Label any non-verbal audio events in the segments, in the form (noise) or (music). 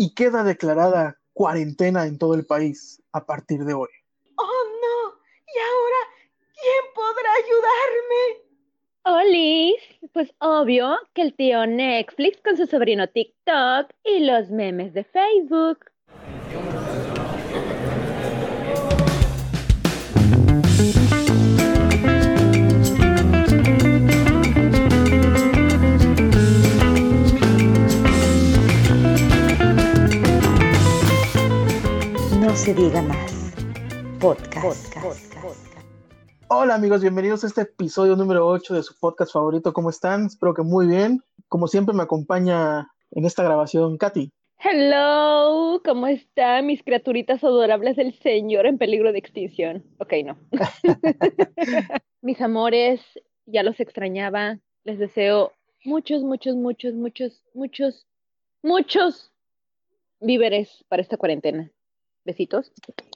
y queda declarada cuarentena en todo el país a partir de hoy. ¡Oh, no! ¿Y ahora quién podrá ayudarme? Olis, pues obvio que el tío Netflix con su sobrino TikTok y los memes de Facebook. Se diga más. Podcast. Hola amigos, bienvenidos a este episodio número 8 de su podcast favorito. ¿Cómo están? Espero que muy bien. Como siempre me acompaña en esta grabación Katy. Hello, ¿cómo están mis criaturitas adorables del Señor en peligro de extinción? Ok, no. (laughs) mis amores, ya los extrañaba. Les deseo muchos, muchos, muchos, muchos, muchos, muchos víveres para esta cuarentena. Besitos.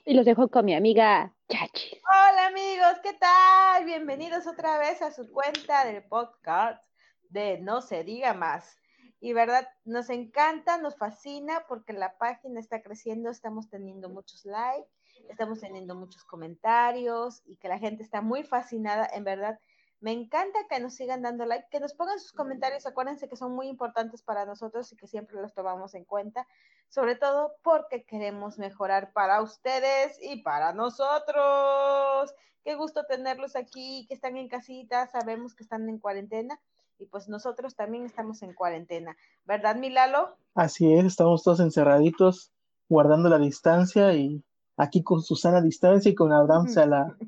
Y los dejo con mi amiga Chachi. Hola amigos, ¿qué tal? Bienvenidos otra vez a su cuenta del podcast de No se diga más. Y verdad, nos encanta, nos fascina porque la página está creciendo, estamos teniendo muchos likes, estamos teniendo muchos comentarios y que la gente está muy fascinada, en verdad. Me encanta que nos sigan dando like, que nos pongan sus comentarios. Acuérdense que son muy importantes para nosotros y que siempre los tomamos en cuenta, sobre todo porque queremos mejorar para ustedes y para nosotros. Qué gusto tenerlos aquí, que están en casita, sabemos que están en cuarentena y pues nosotros también estamos en cuarentena, ¿verdad, Milalo? Así es, estamos todos encerraditos, guardando la distancia y aquí con Susana a distancia y con Abraham (laughs) Sala. (laughs)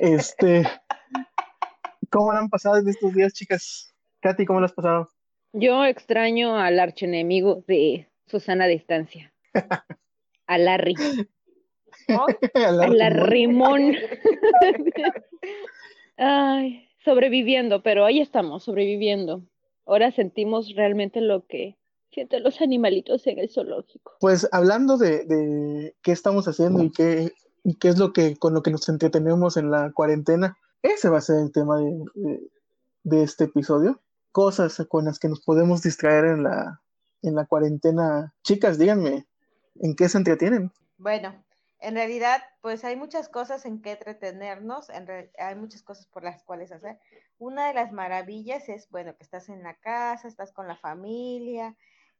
Este, ¿cómo lo han pasado en estos días, chicas? Katy, ¿cómo lo has pasado? Yo extraño al archenemigo de Susana (laughs) a distancia. (laughs) A Larry. A la- A la Rimón. Ay, sobreviviendo, pero ahí estamos, sobreviviendo. Ahora sentimos realmente lo que sienten los animalitos en el zoológico. Pues hablando de, de qué estamos haciendo y qué, y qué es lo que con lo que nos entretenemos en la cuarentena, ese va a ser el tema de, este episodio. Cosas con las que nos podemos distraer en la, en la cuarentena. Chicas, díganme, ¿en qué se entretienen? Bueno, en realidad, pues hay muchas cosas en que entretenernos, en re- hay muchas cosas por las cuales hacer. Una de las maravillas es, bueno, que estás en la casa, estás con la familia,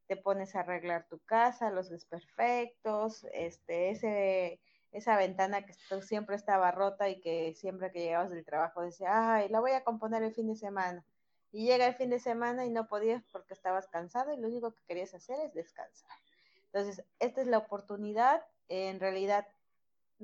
te pones a arreglar tu casa, los desperfectos, este, ese, esa ventana que siempre estaba rota y que siempre que llegabas del trabajo decías, ay, la voy a componer el fin de semana. Y llega el fin de semana y no podías porque estabas cansado y lo único que querías hacer es descansar. Entonces, esta es la oportunidad. En realidad,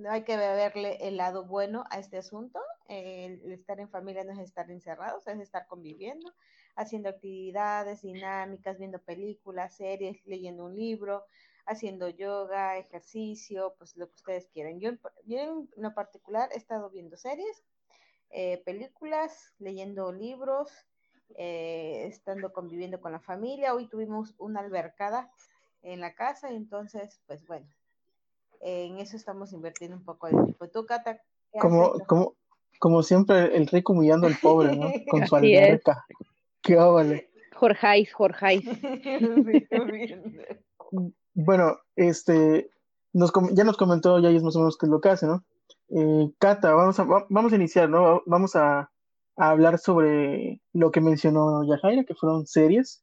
hay que verle el lado bueno a este asunto. El estar en familia no es estar encerrados, es estar conviviendo, haciendo actividades dinámicas, viendo películas, series, leyendo un libro, haciendo yoga, ejercicio, pues lo que ustedes quieran. Yo, en- yo en lo particular he estado viendo series, eh, películas, leyendo libros, eh, estando conviviendo con la familia. Hoy tuvimos una albercada en la casa, y entonces, pues bueno, en eso estamos invirtiendo un poco de tiempo. ¿Tú, Cata, qué has Como, como, como siempre, el rico humillando al pobre, ¿no? (laughs) Con su Así es. alberca. Qué óvale. Jorjáis, Jorjáis. Bueno, este, nos, ya nos comentó ya más o menos qué es lo que hace, ¿no? Eh, vamos a, va- vamos a iniciar, ¿no? Va- Vamos a, hablar sobre lo que mencionó Yajaira, que fueron series.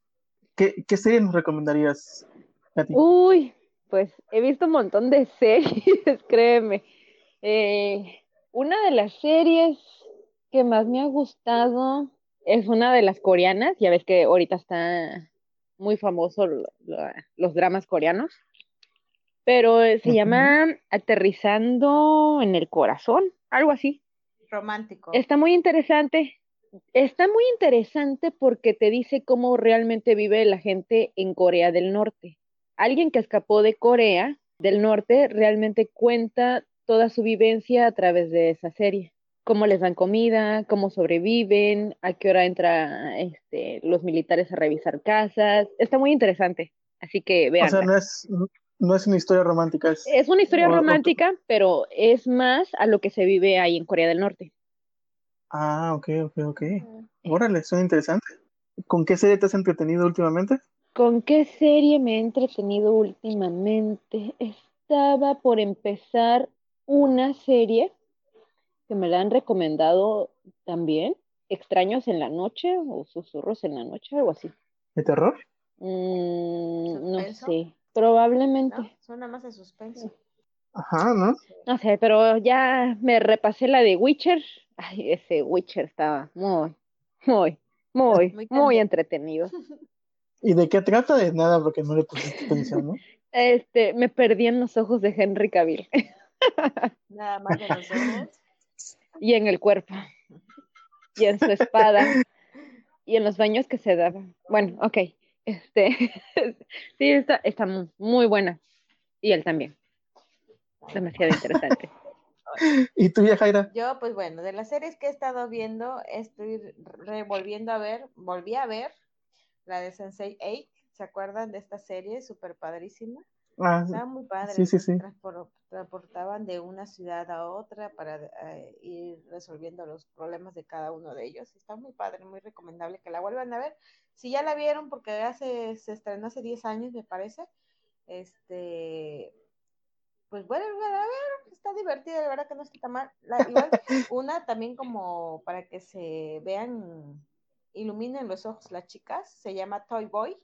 ¿Qué, qué serie nos recomendarías, Katy? Uy, pues he visto un montón de (laughs) series, créeme. Eh, una de las series que más me ha gustado es una de las coreanas. Ya ves que ahorita está muy famoso lo- lo- los dramas coreanos. Pero eh, se llama Aterrizando en el Corazón, algo así. Romántico. Está muy interesante. Está muy interesante porque te dice cómo realmente vive la gente en Corea del Norte. Alguien que escapó de Corea del Norte realmente cuenta toda su vivencia a través de esa serie. Cómo les dan comida, cómo sobreviven, a qué hora entran este, los militares a revisar casas. Está muy interesante. Así que O vean. sea, no es, no es una historia romántica, es, Es una historia o- o- romántica, pero es más a lo que se vive ahí en Corea del Norte. Ah, ok, ok, ok. Órale, suena interesante. ¿Con qué serie te has entretenido últimamente? ¿Con qué serie me he entretenido últimamente? Estaba por empezar una serie que me la han recomendado también, Extraños en la Noche o Susurros en la Noche, algo así. ¿De terror? Mm, no sé, probablemente. ¿no? Suena más de suspenso. Ajá, ¿no? No sé, pero ya me repasé la de Witcher. Ay, ese Witcher estaba muy, muy, muy, Muy muy entretenido. ¿Y de qué trata? De nada, porque no le pusiste atención, ¿no? Este, me perdí en los ojos de Henry Cavill Nada más de los ojos. Y en el cuerpo y en su espada y en los baños que se daban. Bueno, ok. Este, (laughs) sí, está, está mu- muy buena. Y él también. Demasiado interesante. (laughs) ¿Y tú, ya, Jaira? Yo, pues bueno, de las series que he estado viendo, estoy revolviendo a ver, volví a ver la de Sensei 8. ¿Se acuerdan de esta serie? Súper padrísima. Ah, Estaba muy padre. Sí, sí, sí. Transportaban de una ciudad a otra para eh, ir resolviendo los problemas de cada uno de ellos. Está muy padre, muy recomendable que la vuelvan a ver. Si ya la vieron, porque hace, se estrenó hace 10 años, me parece, este, pues vuelvan a ver, está divertida, de verdad que no está tan mal. La- igual, (laughs) una también como para que se vean, iluminen los ojos las chicas, se llama Toy Boy.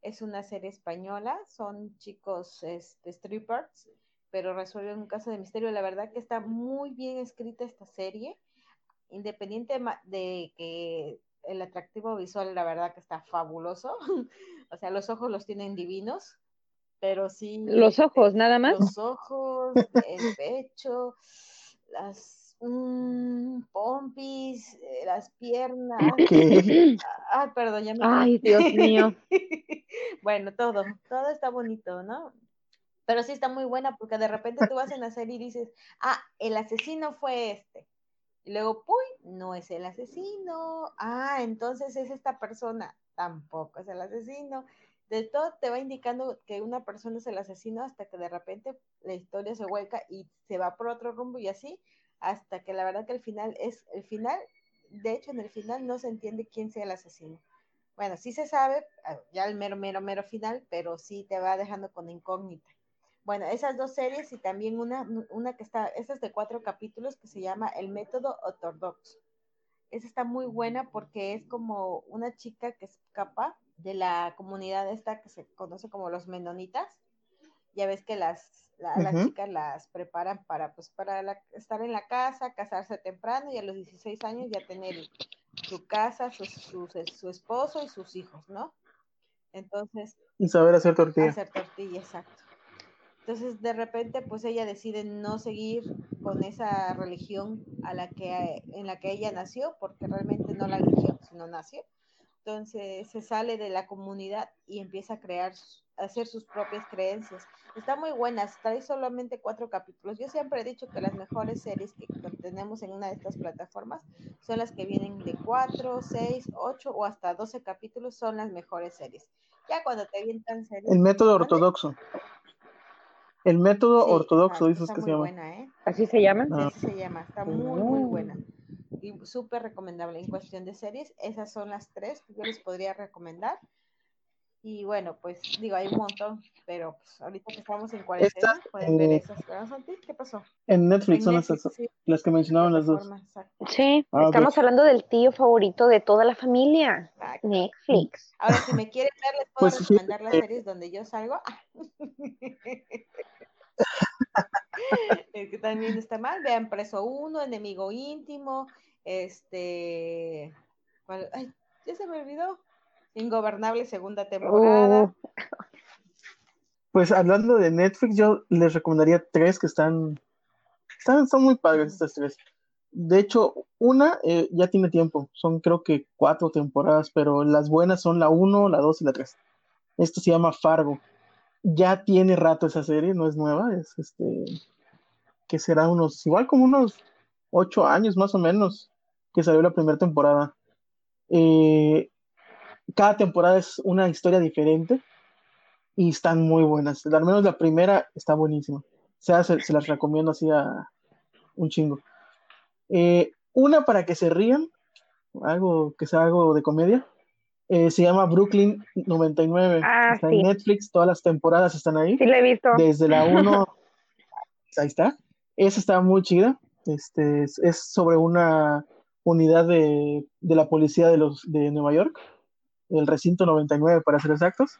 Es una serie española, son chicos este, strippers, pero resuelven un caso de misterio. La verdad que está muy bien escrita esta serie, independiente de que el atractivo visual, la verdad que está fabuloso. (laughs) o sea, los ojos los tienen divinos, pero sí. Los ojos, nada más. Los ojos, el pecho, las mm, pompis, eh, las piernas. Ay, perdón, ya me. Ay, Dios mío. (laughs) bueno, todo, todo está bonito, ¿no? Pero sí está muy buena porque de repente tú vas en la y dices, ah, el asesino fue este. Y luego, ¡puy! No es el asesino. Ah, entonces es esta persona. Tampoco es el asesino. De todo te va indicando que una persona es el asesino hasta que de repente la historia se vuelca y se va por otro rumbo y así, hasta que la verdad que el final es el final. De hecho, en el final no se entiende quién sea el asesino. Bueno, sí se sabe, ah, ya el mero, mero, mero final, pero sí te va dejando con incógnita. Bueno, esas dos series y también una, una que está, esa es de cuatro capítulos que se llama El método ortodoxo. Esa está muy buena porque es como una chica que escapa de la comunidad esta que se conoce como los menonitas. Ya ves que las, la- las chicas las preparan para, pues, para la- estar en la casa, casarse temprano y a los 16 años ya tener su casa, su, su, su esposo y sus hijos, ¿no? Entonces, Y saber hacer tortilla. hacer tortilla, exacto. Entonces, de repente, pues ella decide no seguir con esa religión a la que, en la que ella nació, porque realmente no la eligió, sino nació. Entonces, se sale de la comunidad y empieza a crear, a hacer sus propias creencias. Está muy buena, trae solamente cuatro capítulos. Yo siempre he dicho que las mejores series que tenemos en una de estas plataformas son las que vienen de cuatro, seis, ocho o hasta doce capítulos, son las mejores series. Ya cuando te avientan series. El método ortodoxo. El método Sí, ortodoxo, exacto, dices está que muy se llama. buena, ¿eh? ¿Así se llama? Ah. Sí, así se llama. Está muy, muy buena. Y súper recomendable. En cuestión de series, esas son las tres que yo les podría recomendar. Y bueno, pues digo, hay un montón, pero pues ahorita que estamos en cuarentena, Estas, pueden ver eh, esas. ¿Qué pasó? En Netflix En son Netflix, esas, sí, las que mencionaban las dos. exacto, Sí, Ah, estamos hablando del tío favorito de toda la familia, exacto. Netflix. Ahora, si me quieren ver, les puedo Pues sí, recomendar las eh. series donde yo salgo. (laughs) (laughs) Es que también está mal. Vean Preso 1, Enemigo Íntimo, este. ¿cuál? Ay, ya se me olvidó. Ingobernable segunda temporada. Oh, Pues hablando de Netflix, yo les recomendaría tres que están, están, son muy padres estas tres. De hecho, una eh, ya tiene tiempo, son creo que cuatro temporadas, pero las buenas son la uno, la dos y la tres. Esto se llama Fargo. Ya tiene rato esa serie, no es nueva, es este, que será unos, igual como unos ocho años más o menos, que salió la primera temporada. Eh, cada temporada es una historia diferente y están muy buenas. Al menos la primera está buenísima. O sea, se, las recomiendo así a un chingo. Eh, una para que se rían, algo que sea algo de comedia, Eh, se llama Brooklyn 99. Ah, está sí. en Netflix, todas las temporadas están ahí. Sí, la he visto. Desde la (laughs) 1, ahí está. Esa está muy chida. Este, es, es sobre una unidad de, de la policía de, los, de Nueva York, el recinto 99 para ser exactos.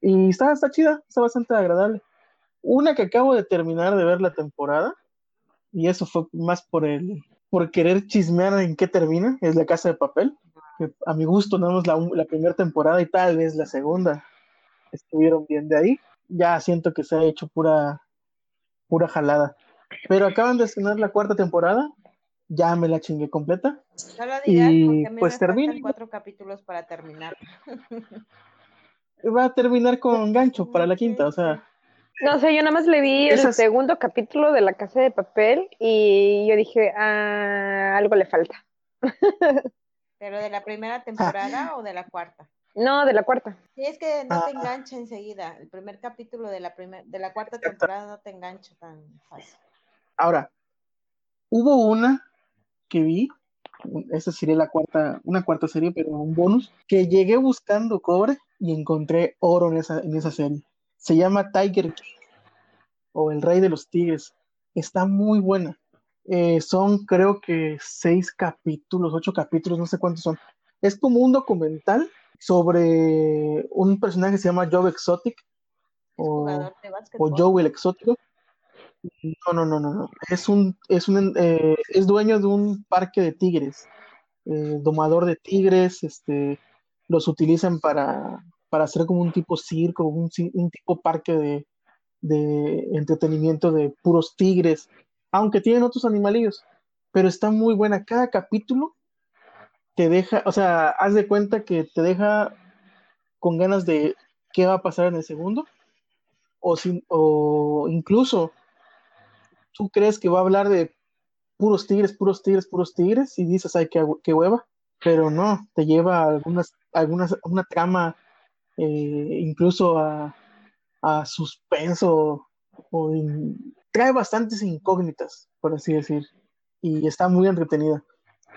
Y está, está chida, está bastante agradable. Una que acabo de terminar de ver la temporada, y eso fue más por el, por querer chismear en qué termina, es La Casa de Papel. Que a mi gusto, nada más la, la primera temporada y tal vez la segunda estuvieron bien de ahí. Ya siento que se ha hecho pura, pura jalada. Pero acaban de estrenar la cuarta temporada, ya me la chingué completa. No lo digas Y, porque pues, termina. cuatro capítulos para terminar. Va a terminar con gancho para la quinta, o sea, No sé, yo nada más le vi el Esas- segundo capítulo de La Casa de Papel y yo dije, ah, algo le falta. (laughs) ¿Pero de la primera temporada o de la cuarta? No, de la cuarta. Sí, es que no te Ah. engancha enseguida. El primer capítulo de la primer, de la cuarta temporada no te engancha tan fácil. ahora, hubo una que vi, esa sería la cuarta, una cuarta serie, pero un bonus, que llegué buscando cobre y encontré oro en esa, en esa serie. Se llama Tiger King o El Rey de los Tigres. Está muy buena. Eh, son creo que seis capítulos, ocho capítulos, no sé cuántos son. Es como un documental sobre un personaje que se llama Joe Exotic ¿Es o? Joe el Exótico. No, no, no, no, no. Es un, es un, eh, es dueño de un parque de tigres, eh, domador de tigres, este, los utilizan para, para hacer como un tipo circo, un, un tipo parque de, de entretenimiento de puros tigres, aunque tienen otros animalillos, pero está muy buena. Cada capítulo te deja, o sea, haz de cuenta que te deja con ganas de qué va a pasar en el segundo, o, sin, o incluso tú crees que va a hablar de puros tigres, puros tigres, puros tigres, y dices, ay, qué, hueva, pero no, te lleva a algunas, algunas, una trama, eh, incluso a, a suspenso, o in- trae bastantes incógnitas, por así decir, y está muy entretenida.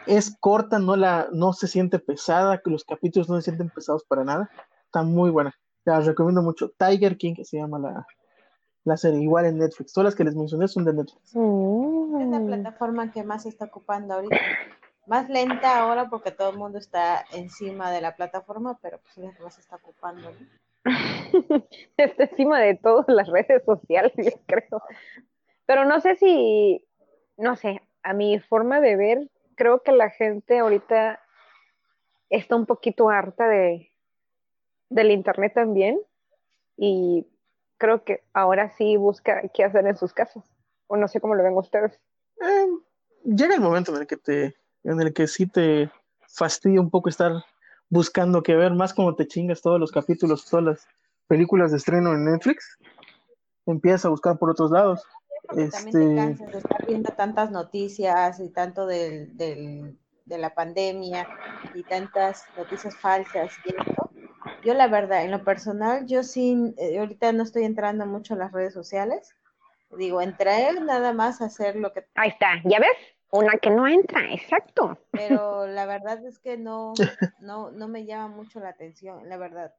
Es corta, no, la, no se siente pesada, que los capítulos no se sienten pesados para nada, está muy buena, la recomiendo mucho. Tiger King, que se llama la, la serie, igual en Netflix, todas las que les mencioné son de Netflix. Es la plataforma que más se está ocupando ahorita. Más lenta ahora porque todo el mundo está encima de la plataforma, pero pues es la que más se está ocupando. ¿no? (laughs) Está encima de todas las redes sociales, yo creo. Pero no sé si, no sé, a mi forma de ver, creo que la gente ahorita está un poquito harta de del internet también y creo que ahora sí busca qué hacer en sus casas. O no sé cómo lo ven ustedes. Eh, llega el momento en el que te, en el que sí te fastidia un poco estar buscando qué ver, más como te chingas todos los capítulos, todas las películas de estreno en Netflix, empiezas a buscar por otros lados. Porque también te Este, cansas de estar viendo tantas noticias y tanto del, del- de la pandemia y tantas noticias falsas y esto. Yo la verdad, en lo personal, yo sí, eh, ahorita no estoy entrando mucho a las redes sociales. Digo, entré nada más a hacer lo que Ahí está, ¿ya ves? Una que no entra, exacto. pero la verdad es que no, no, no me llama mucho la atención, la verdad.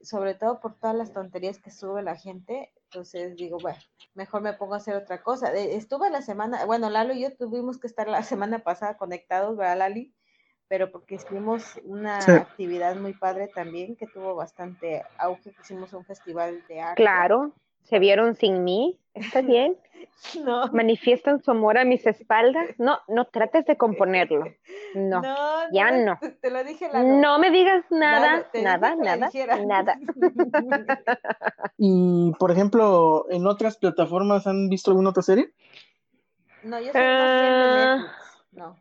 Sobre todo por todas las tonterías que sube la gente. Entonces digo, bueno, mejor me pongo a hacer otra cosa. Estuve la semana, bueno, Lalo y yo tuvimos que estar la semana pasada conectados, ¿verdad, Lali? Pero porque hicimos una Sí. actividad muy padre también, que tuvo bastante auge, que hicimos un festival de arte. Claro, se vieron sin mí, está bien. (laughs) No, Manifiestan su amor a mis espaldas. No, no trates de componerlo. (laughs) No, no, ya no. Te, (laughs) te lo dije, Lalo. no me digas nada, nada, la nada, nada. y por ejemplo, en otras plataformas han visto alguna otra serie? No, yo soy. Netflix. No,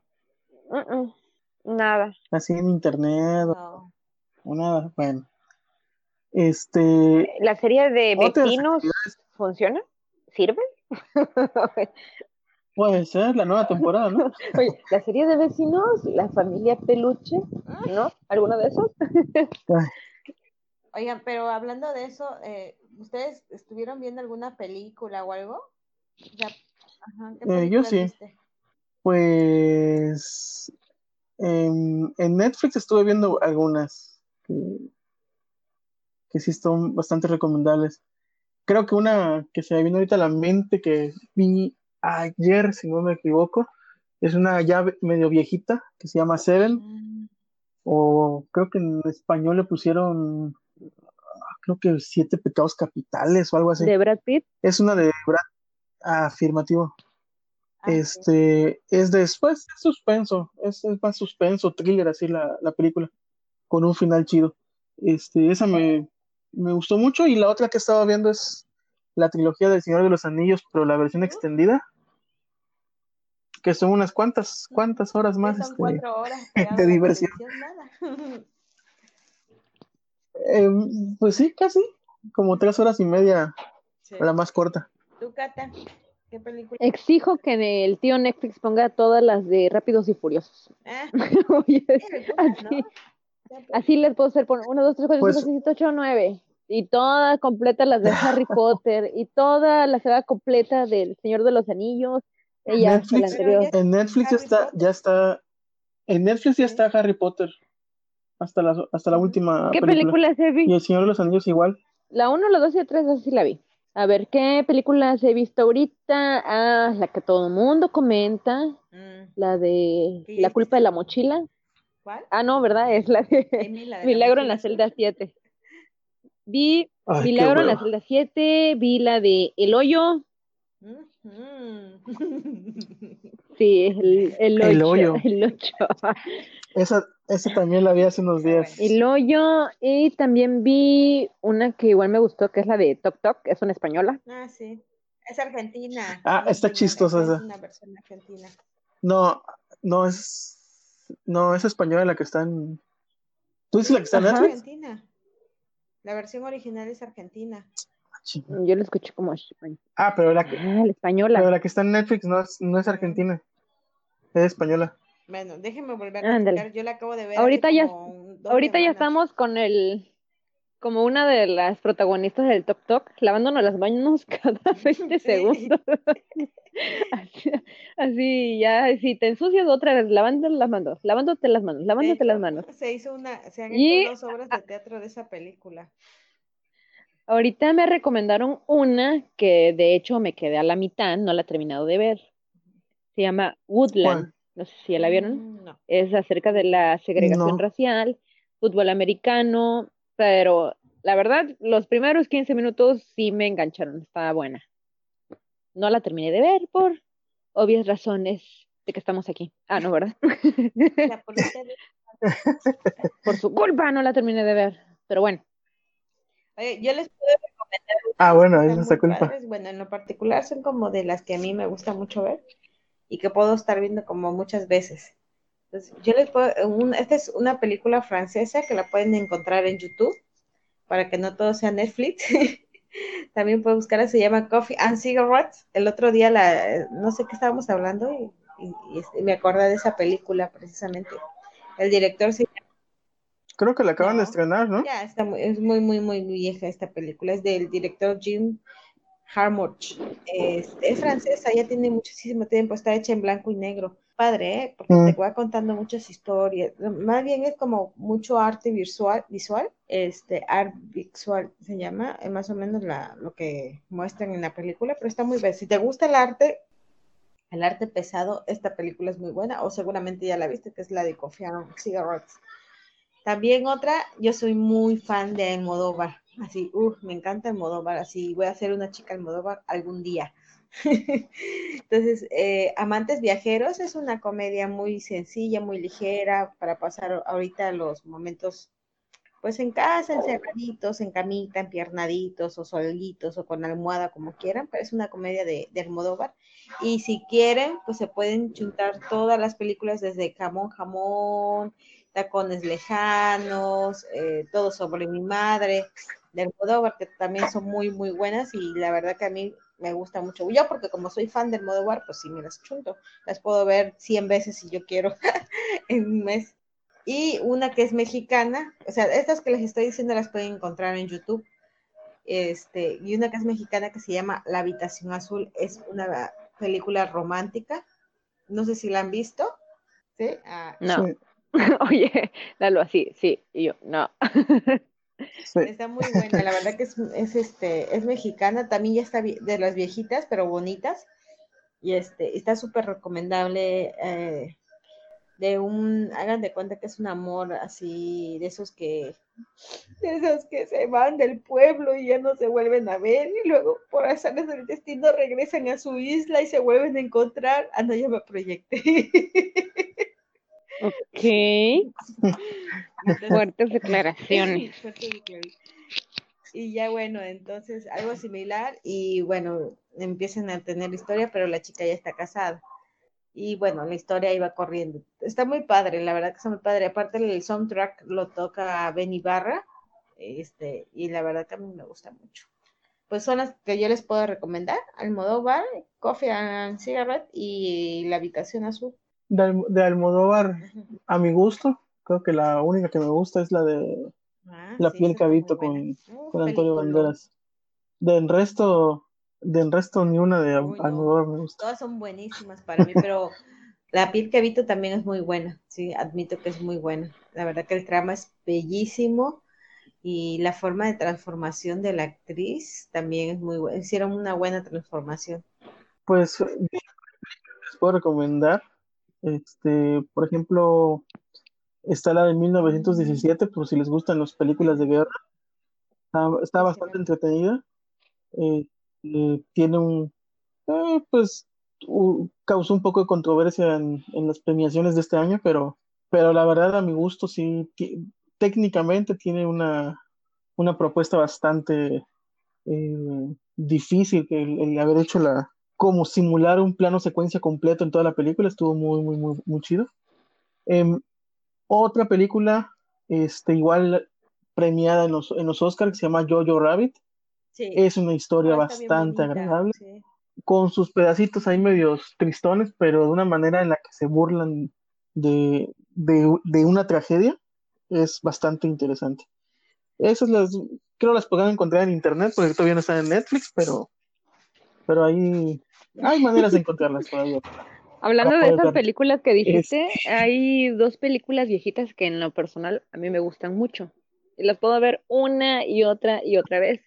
mm, Nada. Así en internet no. o nada. Bueno, este, ¿La serie de vecinos funciona? ¿Sirve? (laughs) puede ser la nueva temporada, ¿no? (laughs) Oye, la serie de vecinos, la familia Peluche, ¿no? ¿Alguna de esos? (laughs) Oigan, pero hablando de eso, eh, ¿ustedes estuvieron viendo alguna película o algo? Sea, ajá, ¿qué Eh, yo sí. viste? Pues en, en Netflix estuve viendo algunas. que, que sí son bastante recomendables. Creo que una que se me vino ahorita a la mente que vi ayer, si no me equivoco, es una ya medio viejita que se llama Seven, o creo que en español le pusieron, ah, creo que Siete Pecados Capitales o algo así. De Brad Pitt. Es una de Brad afirmativo. ah, sí. Este, es después es suspenso, es, es más suspenso, thriller, así la, la película, con un final chido. Este, esa me, me gustó mucho, y la otra que estaba viendo es la trilogía del Señor de los Anillos, pero la versión extendida, que son unas cuantas, cuantas horas más, son este, cuatro horas (laughs) de diversión. nada. (laughs) eh, pues sí, casi, como tres horas y media, Sí. la más corta. ¿Tú, Cata? ¿Qué película? Exijo que el tío Netflix ponga todas las de Rápidos y Furiosos. Ah, (laughs) Oye, sí, algunas, ¿no? Así, Ya, pues, así les puedo hacer por 1, 2, 3, 4, Pues- 5, 6, 7, 8, 9. Y todas completas las de (laughs) Harry Potter. Y toda la saga completa del Señor de los Anillos. Ella, el Netflix. anterior. En Netflix ya está, ya está, en Netflix ya está Harry Potter, hasta la, hasta la última ¿Qué película. películas he Y visto? El Señor de los Anillos igual. La 1, la 2 y la 3, así la vi. A ver, ¿qué películas he visto ahorita? Ah, la que todo el mundo comenta. mm, La de ¿Qué La ya culpa de la mochila. ¿Cuál? Ah, no, ¿verdad? Es la de Amy, la de la Milagro en la celda azul. 7. Vi Ay, Milagro en la celda 7, vi la de El Hoyo. Sí, el, el El Hoyo. el ocho. Esa, esa también la vi hace unos días. El hoyo. Y también vi una que igual me gustó, que es la de Tok Tok, es una española. Ah, sí. Es argentina. Ah, está chistosa Es esa. una versión argentina. No, no es, no es española la que está en. ¿Tú dices la que está en Netflix? argentina. La versión original es argentina. Ah, chinga. Yo la escuché como española. Ah, pero la que, Ah, la pero española. la que está en Netflix no es, no es argentina, es española. Bueno, déjenme volver a Ándale. checar. Yo la acabo de ver. Ahorita ya- Ahorita ya estamos con el, como una de las protagonistas del Tok Tok, lavándonos las manos (laughs) cada 20 Sí. segundos. (laughs) (laughs) Así, así, ya, si te ensucias otra vez, lavándote las manos, lavándote las manos, lavándote las manos. Se hizo una, se han Y- hecho dos obras de teatro de esa película. Ahorita me recomendaron una que de hecho me quedé a la mitad, no la he terminado de ver. Se llama Woodland. No sé si ya la vieron. Mm, No. Es acerca de la segregación No. racial, fútbol americano, pero la verdad, los primeros 15 minutos sí me engancharon, estaba buena. No la terminé de ver por obvias razones de que estamos aquí. Ah, no, ¿verdad? La policía de- por su culpa no la terminé de ver, pero bueno. Oye, yo les puedo recomendar Ah, bueno, es nuestra culpa. padres. Bueno, en lo particular son como de las que a mí me gusta mucho ver y que puedo estar viendo como muchas veces. Entonces, yo les puedo, un- esta es una película francesa que la pueden encontrar en YouTube para que no todo sea Netflix. (laughs) También pueden buscarla, se llama Coffee and Cigarettes. El otro día la, no sé qué estábamos hablando y, y- y me acordé de esa película precisamente. El director se Creo que la acaban de estrenar, ¿no? ya está muy, es muy, muy, muy vieja esta película. Es del director Jim Harmuch. Es, es francesa, ya tiene muchísimo tiempo, está hecha en blanco y negro. Padre, ¿eh? Porque Mm. te va contando muchas historias. Más bien es como mucho arte visual, visual, este, art visual se llama, es más o menos la, lo que muestran en la película, pero está muy bien. Si te gusta el arte, el arte pesado, esta película es muy buena, o seguramente ya la viste, que es la de Coffee Cigarettes. También otra, yo soy muy fan de Almodóvar, así, uff, me encanta Almodóvar, así, voy a ser una chica Almodóvar algún día. (laughs) Entonces, eh, Amantes Viajeros es una comedia muy sencilla, muy ligera para pasar ahorita los momentos, pues en casa, encerraditos, en camita, empiernaditos o solitos o con almohada, como quieran, pero es una comedia de, de Almodóvar. Y si quieren, pues se pueden juntar todas las películas desde Jamón, Jamón, Tacones Lejanos, eh, Todo sobre mi madre, de Almodóvar, que también son muy, muy buenas y la verdad que a mí me gusta mucho. Yo porque como soy fan del Almodóvar, pues sí me las chunto. Las puedo ver 100 veces si yo quiero (laughs) en un mes. Y una que es mexicana, o sea, estas que les estoy diciendo las pueden encontrar en YouTube. Este, y una que es mexicana que se llama La Habitación Azul, es una película romántica. No sé si la han visto. ¿Sí? Ah, No. Sí. (laughs) Oye, dalo así, sí, y yo, no. (laughs) Está muy buena, la verdad que es, es, este, es mexicana, también ya está de las viejitas, pero bonitas. Y este, está súper recomendable. eh, de un, hagan de cuenta que es un amor así, de esos que, de esos que se van del pueblo y ya no se vuelven a ver, y luego por azares del destino regresan a su isla y se vuelven a encontrar. Ah, no, ya me proyecté. (laughs) Ok, (laughs) fuertes declaraciones. Y ya bueno, entonces algo similar y bueno, empiezan a tener historia, pero la chica ya está casada. Y bueno, la historia iba corriendo. Está muy padre, la verdad que está muy padre. Aparte el soundtrack lo toca Benny Barra, este, y la verdad que a mí me gusta mucho. Pues son las que yo les puedo recomendar, Almodóvar, Coffee and Cigarette y La Habitación Azul. De, de Almodóvar, a mi gusto, creo que la única que me gusta es la de Ah, La sí, piel buena. con, Uh, con Antonio. Banderas. Del resto, del resto ni una de no. Almodóvar me gusta. Todas son buenísimas para mí, pero la piel que habito también es muy buena, sí, admito que es muy buena. La verdad que el trama es bellísimo y la forma de transformación de la actriz también es muy buena. Hicieron una buena transformación. Pues les puedo recomendar, este, por ejemplo, está la de 1917, por si les gustan las películas de guerra. Está, está bastante entretenida. Eh, eh, tiene un, eh, pues, u- causó un poco de controversia en, en las premiaciones de este año, pero, pero la verdad a mi gusto sí, técnicamente tiene una, una propuesta bastante difícil que el, el haber hecho la, como simular un plano secuencia completo en toda la película, estuvo muy, muy, muy, muy chido. Em, otra película, este, igual premiada en los, en los Oscars, que se llama Jojo Rabbit, Sí, es una historia Ah, bastante bonita, agradable, sí. con sus pedacitos ahí medios tristones, pero de una manera en la que se burlan de, de, de una tragedia, es bastante interesante. Esas las, creo las podrán encontrar en internet, porque todavía no están en Netflix, pero, pero ahí hay maneras de encontrarlas todavía. Hablando Para de esas ver. películas que dijiste, hay dos películas viejitas que en lo personal a mí me gustan mucho. Y las puedo ver una y otra y otra vez,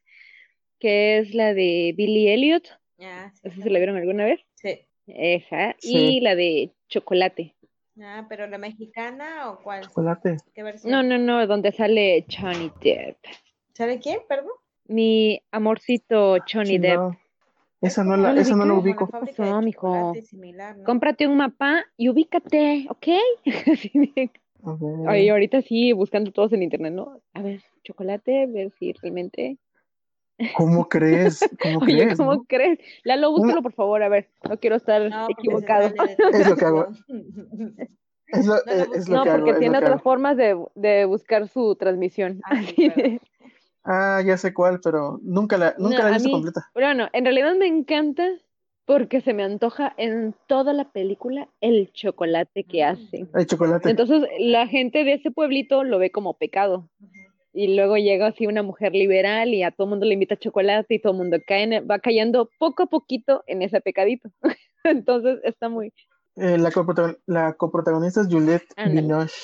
que es la de Billy Elliot, Ah, sí, no sé si está la vieron alguna vez, Sí. esa, Sí. y la de Chocolate. Ah, pero la mexicana o cuál? Chocolate. ¿Qué versión? No, no, no, donde sale Johnny Depp. ¿Sabe quién? Perdón. Mi amorcito Johnny Depp. Esa no la, ¿No lo esa no la ubico. Mijo. similar, ¿no? Cómprate un mapa y ubícate, ¿ok? (laughs) A ver. Ay, ahorita sí, buscando todos en internet, ¿no? A ver, chocolate, ver si realmente. ¿Cómo crees? ¿Cómo (laughs) Oye, crees? ¿cómo no? crees? Lalo, búscalo por favor, a ver, no quiero estar No, equivocado. (laughs) Es lo que hago. Es lo, No lo es- es lo No, que hago, porque es tiene otras hago. formas de, de buscar su transmisión. Ah, sí, Así claro. Ah, ya sé cuál, pero nunca la, nunca No, la he visto mí- completa. Bueno, en realidad me encanta porque se me antoja en toda la película el chocolate que hacen. El chocolate. Entonces la gente de ese pueblito lo ve como pecado. Y luego llega así una mujer liberal y a todo el mundo le invita chocolate y todo el mundo cae en- va cayendo poco a poquito en ese pecadito. (laughs) Entonces está muy... Eh, la, coprotagon- la coprotagonista es Juliette. Binoche.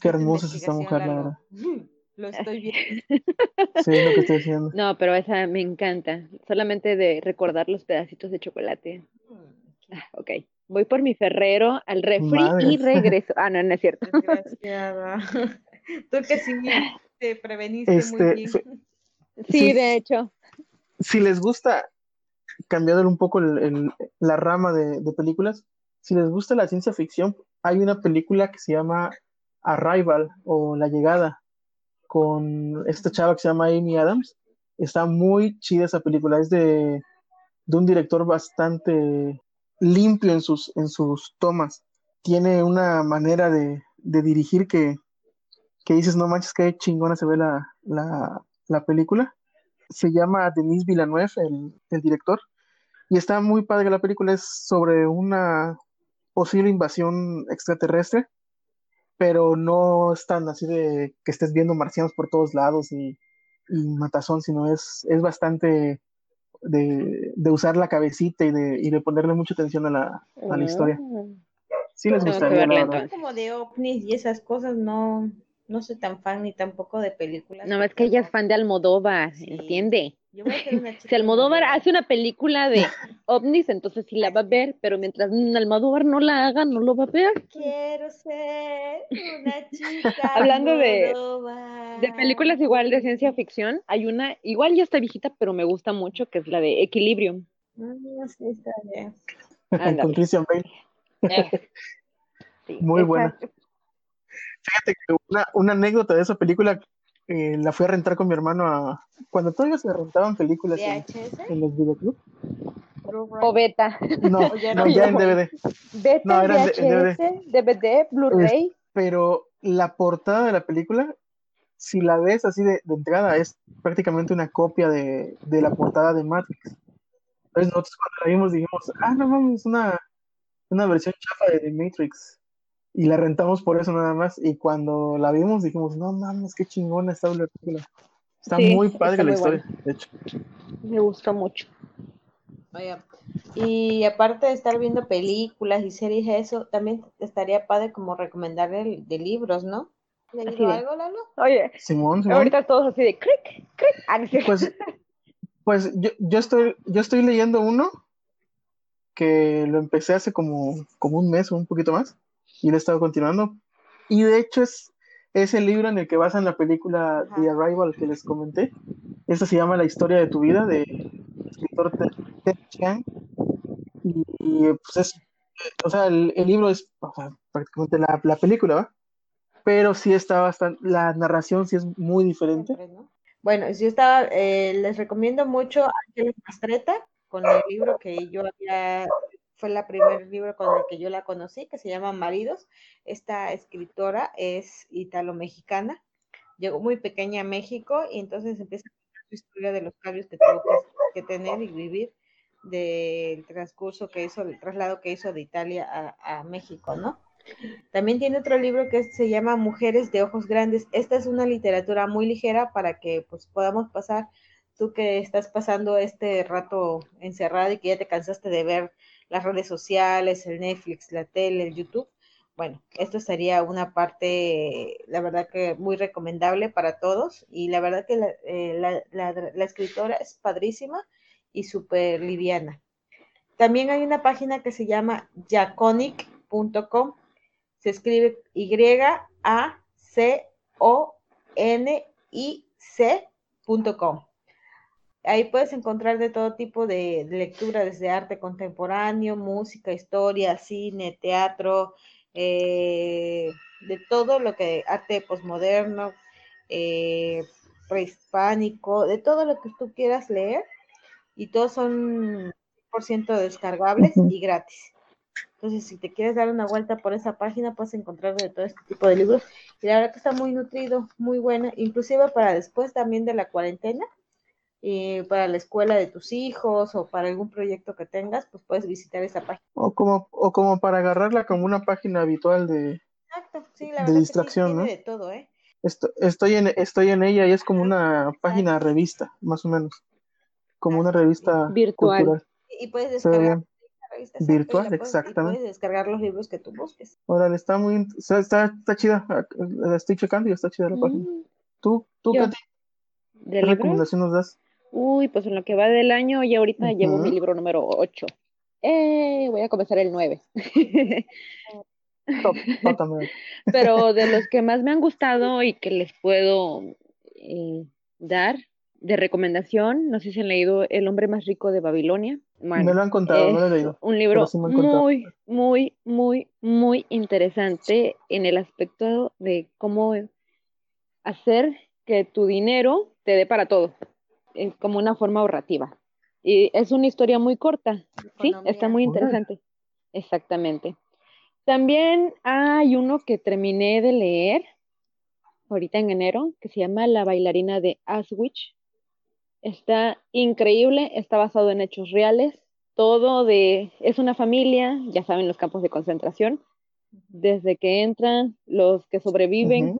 Qué hermosa es esta mujer, la Lalo. (laughs) Lo estoy viendo. (laughs) Sí, es lo que estoy haciendo. No, pero esa me encanta. Solamente de recordar los pedacitos de chocolate. Ah, ok. Voy por mi ferrero al refri Madre. y (laughs) regreso. Ah, no, no es cierto. Desgraciada. (laughs) Tú que sí te preveniste Este, muy bien. Sí, Sí. de hecho. Si les gusta, cambiando un poco el- el- la rama de, de películas, si les gusta la ciencia ficción, hay una película que se llama Arrival o La Llegada con esta chava que se llama Amy Adams. Está muy chida esa película, es de, de un director bastante limpio en sus, en sus tomas. Tiene una manera de, de dirigir que, que dices, no manches, qué chingona se ve la, la, la película. Se llama Denis Villeneuve, el, el director, y está muy padre la película, es sobre una posible invasión extraterrestre, pero no es tan así de que estés viendo marcianos por todos lados y, y matazón, sino es, es bastante de, de usar la cabecita y de, y de ponerle mucha atención a la, a la historia. Oh. Sí les gustaría. Como de ovnis y esas cosas, no, no soy tan fan ni tampoco de películas. No, es que ella es fan de Almodóvar, Sí. ¿entiende? Yo voy a ser una (laughs) chica Si Almodóvar hace una película de (laughs) ovnis, entonces sí la va a ver, pero mientras Almodóvar no la haga, no lo va a ver. Quiero ser una chica. (laughs) Hablando de-. De películas igual de ciencia ficción, hay una, igual ya está viejita, pero me gusta mucho, que es la de Equilibrium. Mm, sí, está bien. Con Christian Bale. Eh, sí, Muy esa- buena. Fíjate que una, una anécdota de esa película eh, la fui a rentar con mi hermano a, cuando todavía se rentaban películas en, en los videoclubs. O beta. No, (laughs) no, ya en DVD. Beta, No, eran de- VHS, DVD, Blu-ray. Pero la portada de la película, si la ves así de, de entrada, es prácticamente una copia de, de la portada de Matrix. Entonces nosotros cuando la vimos dijimos, ah, no mames, una, una versión chafa de The Matrix. Y la rentamos por eso nada más. Y cuando la vimos dijimos, no mames, qué chingona está la película. Está Sí, muy padre está la muy historia, de hecho. Me gustó mucho. Y aparte de estar viendo películas y series, eso también estaría padre como recomendarle de libros, ¿no? ¿Le digo de- algo, Lalo? Oye, Simón, Simón. ahorita todos así de clic, clic. Ah. Pues, pues yo, yo estoy, yo estoy leyendo uno que lo empecé hace como, como un mes o un poquito más y lo he estado continuando. Y de hecho es, es el libro en el que basan la película. The Arrival que les comenté. Esta se llama La historia de tu vida de escritor Ted, Chiang. Y, y, pues es, o sea, el, el libro es o sea, prácticamente la, la película, ¿va? Pero sí está bastante, la narración sí es muy diferente. Bueno, yo estaba, eh, les recomiendo mucho Ángeles Mastreta, con el libro que yo había, fue el primer libro con el que yo la conocí, que se llama Maridos. Esta escritora es italo-mexicana, llegó muy pequeña a México y entonces empieza su historia de los cambios que tuvo que, tener y vivir del transcurso que hizo, el traslado que hizo de Italia a, a México, ¿no? También tiene otro libro que se llama Mujeres de Ojos Grandes. Esta es una literatura muy ligera para que pues podamos pasar, tú que estás pasando este rato encerrado y que ya te cansaste de ver las redes sociales, el Netflix, la tele, el YouTube. Bueno, esto sería una parte, la verdad que muy recomendable para todos y la verdad que la, eh, la, escritora es padrísima y súper liviana. También hay una página que se llama yaconic.com se escribe Y-A-C-O-N-I-C.com. Ahí puedes encontrar de todo tipo de, lectura, desde arte contemporáneo, música, historia, cine, teatro, eh, de todo lo que, arte posmoderno, eh, prehispánico, de todo lo que tú quieras leer, y todos son 100% descargables y gratis. Entonces, si te quieres dar una vuelta por esa página, puedes encontrar de todo este tipo de libros. Y la verdad que está muy nutrido, muy buena, inclusive para después también de la cuarentena, y para la escuela de tus hijos o para algún proyecto que tengas, pues puedes visitar esa página. O como, o como para agarrarla como una página habitual de, Exacto, sí, la de verdad distracción, que sí, ¿no? de todo, ¿eh? Estoy, estoy, en, estoy en ella y es como una página revista, más o menos. Como una revista Virtual. cultural. Y puedes descargar revista, Virtual, puedes- exactamente. puedes descargar los libros que tú busques. Órale, está muy, está, está, está chida. La estoy checando y está chida la página. Mm, ¿Tú, recomendación nos das? Uy, pues en lo que va del año y ahorita llevo mi libro número 8. Eh, voy a comenzar el 9. Top, pátame. (laughs) Pero de los que más me han gustado y que les puedo eh, dar de recomendación, no sé si han leído El hombre más rico de Babilonia. Bueno, Me lo han contado, no lo he leído. un libro sí muy, muy, muy, muy interesante en el aspecto de cómo hacer que tu dinero te dé para todo, eh, como una forma ahorrativa. Y es una historia muy corta, sí, está muy interesante. Exactamente. También hay uno que terminé de leer ahorita en enero, que se llama La bailarina de Auschwitz. Está increíble, está basado en hechos reales. Todo de, es una familia, ya saben, los campos de concentración. Desde que entran, los que sobreviven.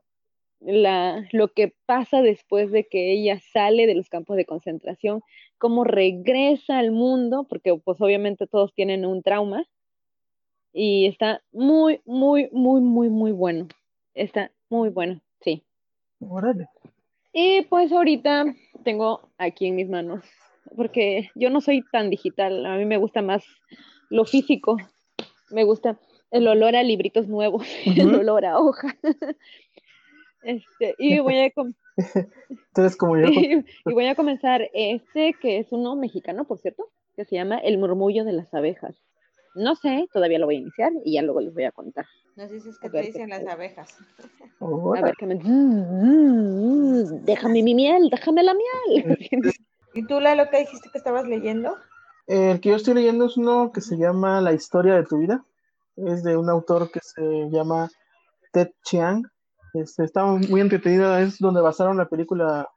La, lo que pasa después de que ella sale de los campos de concentración, cómo regresa al mundo, porque pues obviamente todos tienen un trauma, Y está muy, muy, muy, muy, muy bueno. Está muy bueno, sí. Órale. Y pues ahorita tengo aquí en mis manos, porque yo no soy tan digital, a mí me gusta más lo físico, me gusta el olor a libritos nuevos, (laughs) el olor a hoja. (laughs) Este, y voy a com- (laughs) Entonces, como yo, (laughs) y, y voy a comenzar este, que es uno mexicano, por cierto, que se llama El murmullo de las abejas. No sé, todavía lo voy a iniciar y ya luego les voy a contar. Nos dices que A te ver, dicen ¿qué las abejas. (laughs) A ver qué me... Mm, déjame mi miel, déjame la miel. ¿Y tú, Lalo, qué dijiste que estabas leyendo? El que yo estoy leyendo es uno que se llama La historia de tu vida. Es de un autor que se llama Ted Chiang. Este, está muy entretenida, es donde basaron la película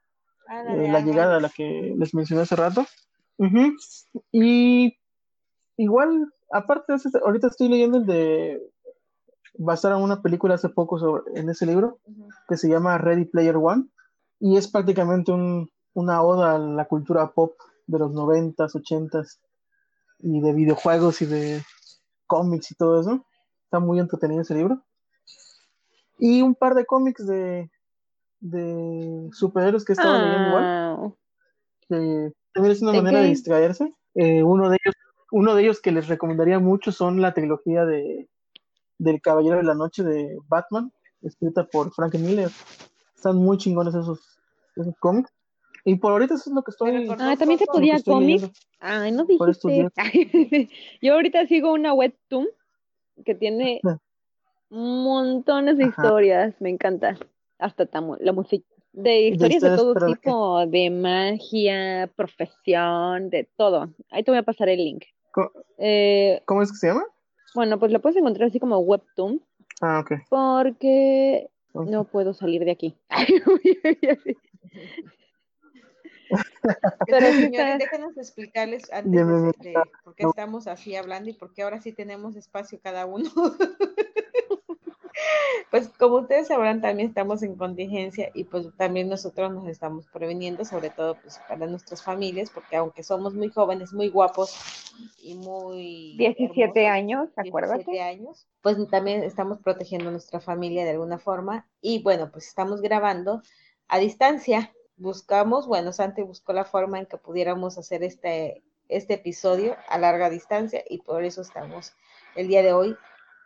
Ah, eh, La Anne llegada, la que les mencioné hace rato. Y igual, aparte ese, ahorita estoy leyendo el de basaron una película hace poco sobre, en ese libro que se llama Ready Player One y es prácticamente un, una oda a la cultura pop de los noventas, ochentas y de videojuegos y de cómics y todo eso. Está muy entretenido ese libro. Y un par de cómics de, de superhéroes que he estado leyendo igual Ah, que también es una ¿De manera de distraerse. Eh, uno de ellos, uno de ellos que les recomendaría mucho son la trilogía de del Caballero de la Noche de Batman, escrita por Frank Miller. Están muy chingones esos, esos cómics. Y por ahorita eso es lo que estoy, Ah, también se podía cómics. Ay, no dijiste. (laughs) Yo ahorita sigo una webtoon que tiene Ajá. Montones de Ajá. historias. Me encanta. Hasta tamo- la música. De historias de todo tipo, de magia, profesión, de todo. Ahí te voy a pasar el link. Eh, ¿Cómo es que se llama? bueno, pues la puedes encontrar así como webtoon Ah, ok. porque no puedo salir de aquí. (laughs) Pero señores, déjenos explicarles antes de por qué estamos así hablando y por qué ahora sí tenemos espacio cada uno. (laughs) Pues como ustedes sabrán, también estamos en contingencia y pues también nosotros nos estamos preveniendo, sobre todo pues para nuestras familias, porque aunque somos muy jóvenes, muy guapos y muy 17 hermosos, años, 17 acuérdate. años, pues también estamos protegiendo a nuestra familia de alguna forma. Y bueno, pues estamos grabando a distancia. Buscamos, bueno, Santi buscó la forma en que pudiéramos hacer este, este episodio a larga distancia y por eso estamos el día de hoy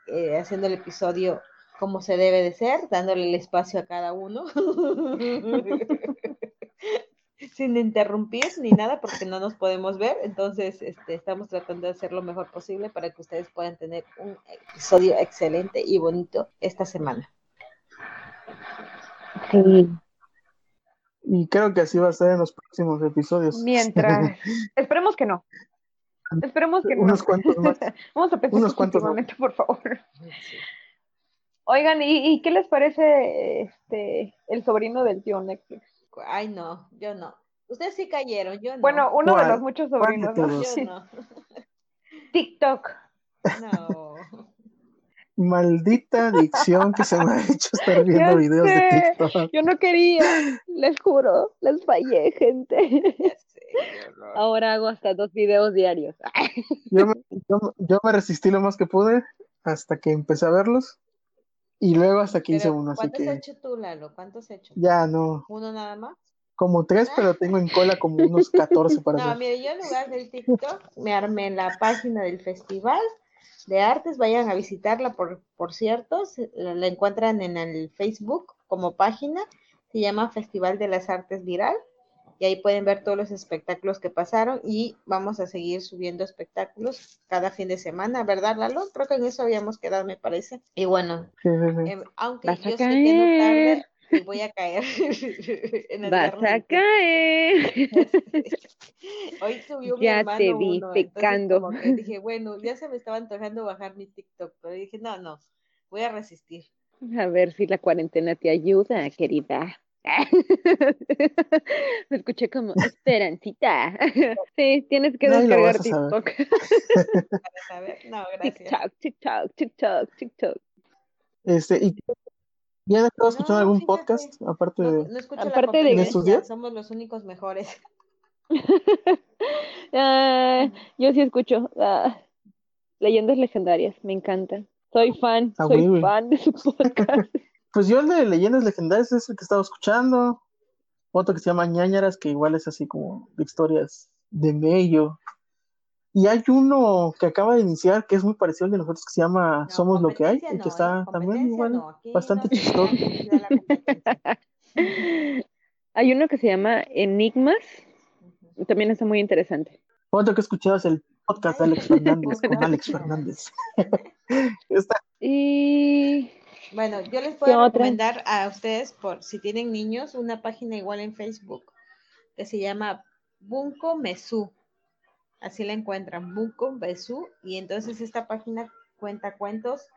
eh, haciendo el episodio como se debe de ser, dándole el espacio a cada uno. (laughs) sin interrumpir ni nada porque no nos podemos ver, entonces este, estamos tratando de hacer lo mejor posible para que ustedes puedan tener un episodio excelente y bonito esta semana. Sí. Y creo que así va a ser en los próximos episodios. Mientras. (laughs) Esperemos que no. Esperemos que no. Unos cuantos más. (laughs) Vamos a pensar unos cuantos positivamente, por favor. Oigan, ¿y, y qué les parece este el sobrino del tío Netflix? Ay, no, yo no. Ustedes sí cayeron, yo no. Bueno, uno de los muchos ¿Cuál de sobrinos, ¿no? yo no. (laughs) TikTok. No. (laughs) Maldita adicción que se me ha hecho estar (laughs) viendo Ya videos de. TikTok. Yo no quería, les juro, les fallé, gente. Sé. Ahora hago hasta dos videos diarios. Yo me, yo- yo me resistí lo más que pude hasta que empecé a verlos y luego hasta que Pero, uno, así ¿Cuántos has que hecho tú, Lalo? ¿Cuántos has hecho? ya no, ¿Uno nada más? como tres, pero tengo en cola como unos 14 para (laughs) No, hacer. mire, yo en lugar del TikTok me armé la página del Festival de Artes, vayan a visitarla, por, por cierto, la encuentran en el Facebook como página, se llama Festival de las Artes Viral, y ahí pueden ver todos los espectáculos que pasaron, y vamos a seguir subiendo espectáculos cada fin de semana, ¿verdad, Lalo? Creo que en eso habíamos quedado, me parece. Y bueno, Sí, sí, sí. em, aunque Vas yo sé que no y voy a caer (laughs) en el Vas a caer. (laughs) Hoy subió mi Ya hermano te vi uno, pecando. dije, bueno, ya se me estaba antojando bajar mi TikTok, pero dije, no, no, voy a resistir. A ver si la cuarentena te ayuda, querida. (laughs) Me escuché como esperancita. (laughs) Sí, tienes que descargar. TikTok. Para saber, no, (laughs) gracias. TikTok, TikTok, TikTok, TikTok. Este, ¿y ya han estado escuchando No, algún fíjate. podcast aparte No, de... no escucho Aparte de- ¿En estos días? somos los únicos mejores. Yo sí escucho. ah, Leyendas legendarias, me encantan. Soy fan, Ah, soy fan de su podcast. Pues yo el de Leyendas Legendarias es el que estaba escuchando. Otro que se llama Ñañaras, que igual es así como de historias de mello. Y hay uno que acaba de iniciar que es muy parecido al de nosotros que se llama No, Somos lo que hay, y que está ¿eh? también igual no, bastante chistoso. (laughs) Hay uno que se llama Enigmas, también está muy interesante. Otro que he escuchado es el podcast de Alex Fernández con Alex (laughs) Fernández. (laughs) Está Y Bueno, yo les ¿Qué puedo otra? recomendar a ustedes, por si tienen niños, una página igual en Facebook que se llama Bunko Mesú. Así la encuentran, Bunko Mesú. Y entonces esta página cuenta cuentos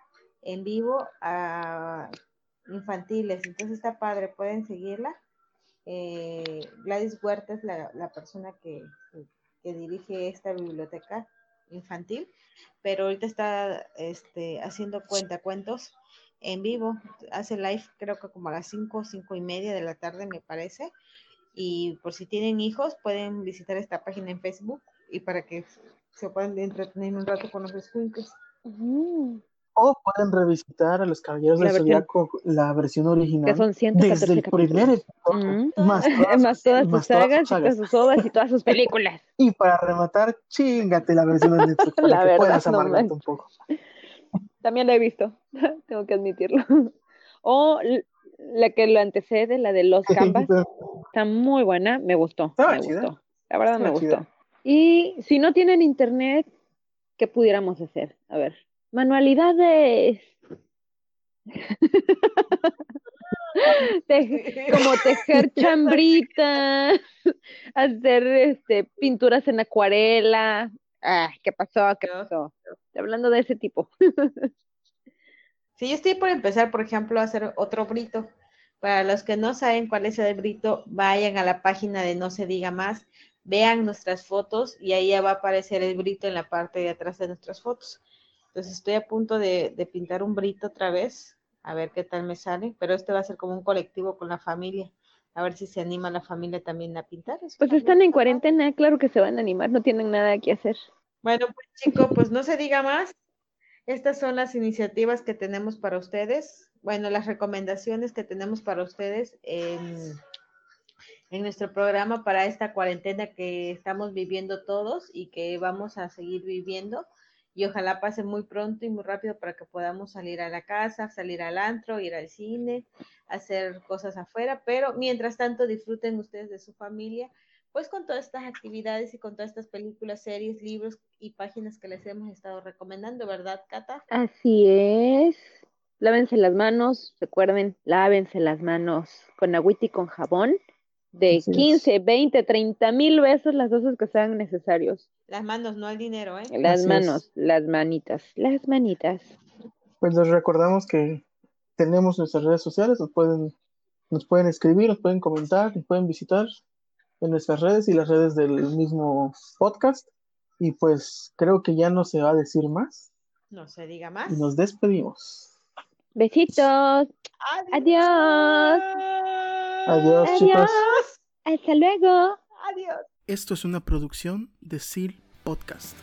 en vivo a infantiles. Entonces está padre, pueden seguirla. Eh, Gladys Huerta es la, la persona que, que- que dirige esta biblioteca infantil, pero ahorita está este, haciendo cuentacuentos en vivo, hace live creo que como a las 5, 5 y media de la tarde me parece, y por si tienen hijos pueden visitar esta página en Facebook y para que se puedan entretener un rato con los escuincles. mm, O pueden revisitar a los Caballeros del Zodiaco, la versión original, que son 114 desde el primer episodio, Mm. más todas, (laughs) Más todas sus todas sagas, y sus sagas. sus obras y todas sus (laughs) películas. Y para rematar, chingate la versión de Netflix (laughs) para La que verdad, puedas no un poco. También la he visto, (laughs) tengo que admitirlo. (laughs) O la que lo antecede, la de Los Canvas, está muy buena, me gustó, me gustó. La verdad me gustó. Y si no tienen internet, ¿qué pudiéramos hacer? A ver, manualidades. (laughs) Te- como tejer chambritas, hacer este pinturas en acuarela. Ah, ¿qué pasó? ¿Qué pasó? Hablando de ese tipo. (laughs) Sí, yo estoy por empezar, por ejemplo, a hacer otro brito. Para los que no saben cuál es el brito, vayan a la página de No se diga más, vean nuestras fotos y ahí ya va a aparecer el brito en la parte de atrás de nuestras fotos. Entonces estoy a punto de, de pintar un brito otra vez, a ver qué tal me sale, pero este va a ser como un colectivo con la familia, a ver si se anima la familia también a pintar. Eso Pues están en cuarentena, claro que se van a animar, no tienen nada que hacer. Bueno, pues chicos, pues no se diga más. Estas son las iniciativas que tenemos para ustedes. Bueno, las recomendaciones que tenemos para ustedes en, en nuestro programa para esta cuarentena que estamos viviendo todos y que vamos a seguir viviendo. Y ojalá pase muy pronto y muy rápido para que podamos salir a la casa, salir al antro, ir al cine, hacer cosas afuera. Pero mientras tanto, disfruten ustedes de su familia pues con todas estas actividades y con todas estas películas, series, libros y páginas que les hemos estado recomendando, ¿verdad, Cata? Así es. Lávense las manos, recuerden, lávense las manos con agüita y con jabón de Así es. 15, 20, 30 mil veces las dosis que sean necesarios. Las manos, no el dinero, ¿eh? Las Así es. manos, las manitas, las manitas. Pues les recordamos que tenemos nuestras redes sociales, nos pueden, nos pueden escribir, nos pueden comentar, nos pueden visitar en nuestras redes y las redes del mismo podcast. Y pues creo que ya no se va a decir más No se diga más. y nos despedimos. Besitos. Adiós. Adiós, Adiós. chicos. Hasta luego. Adiós. Esto es una producción de SEAL Podcast.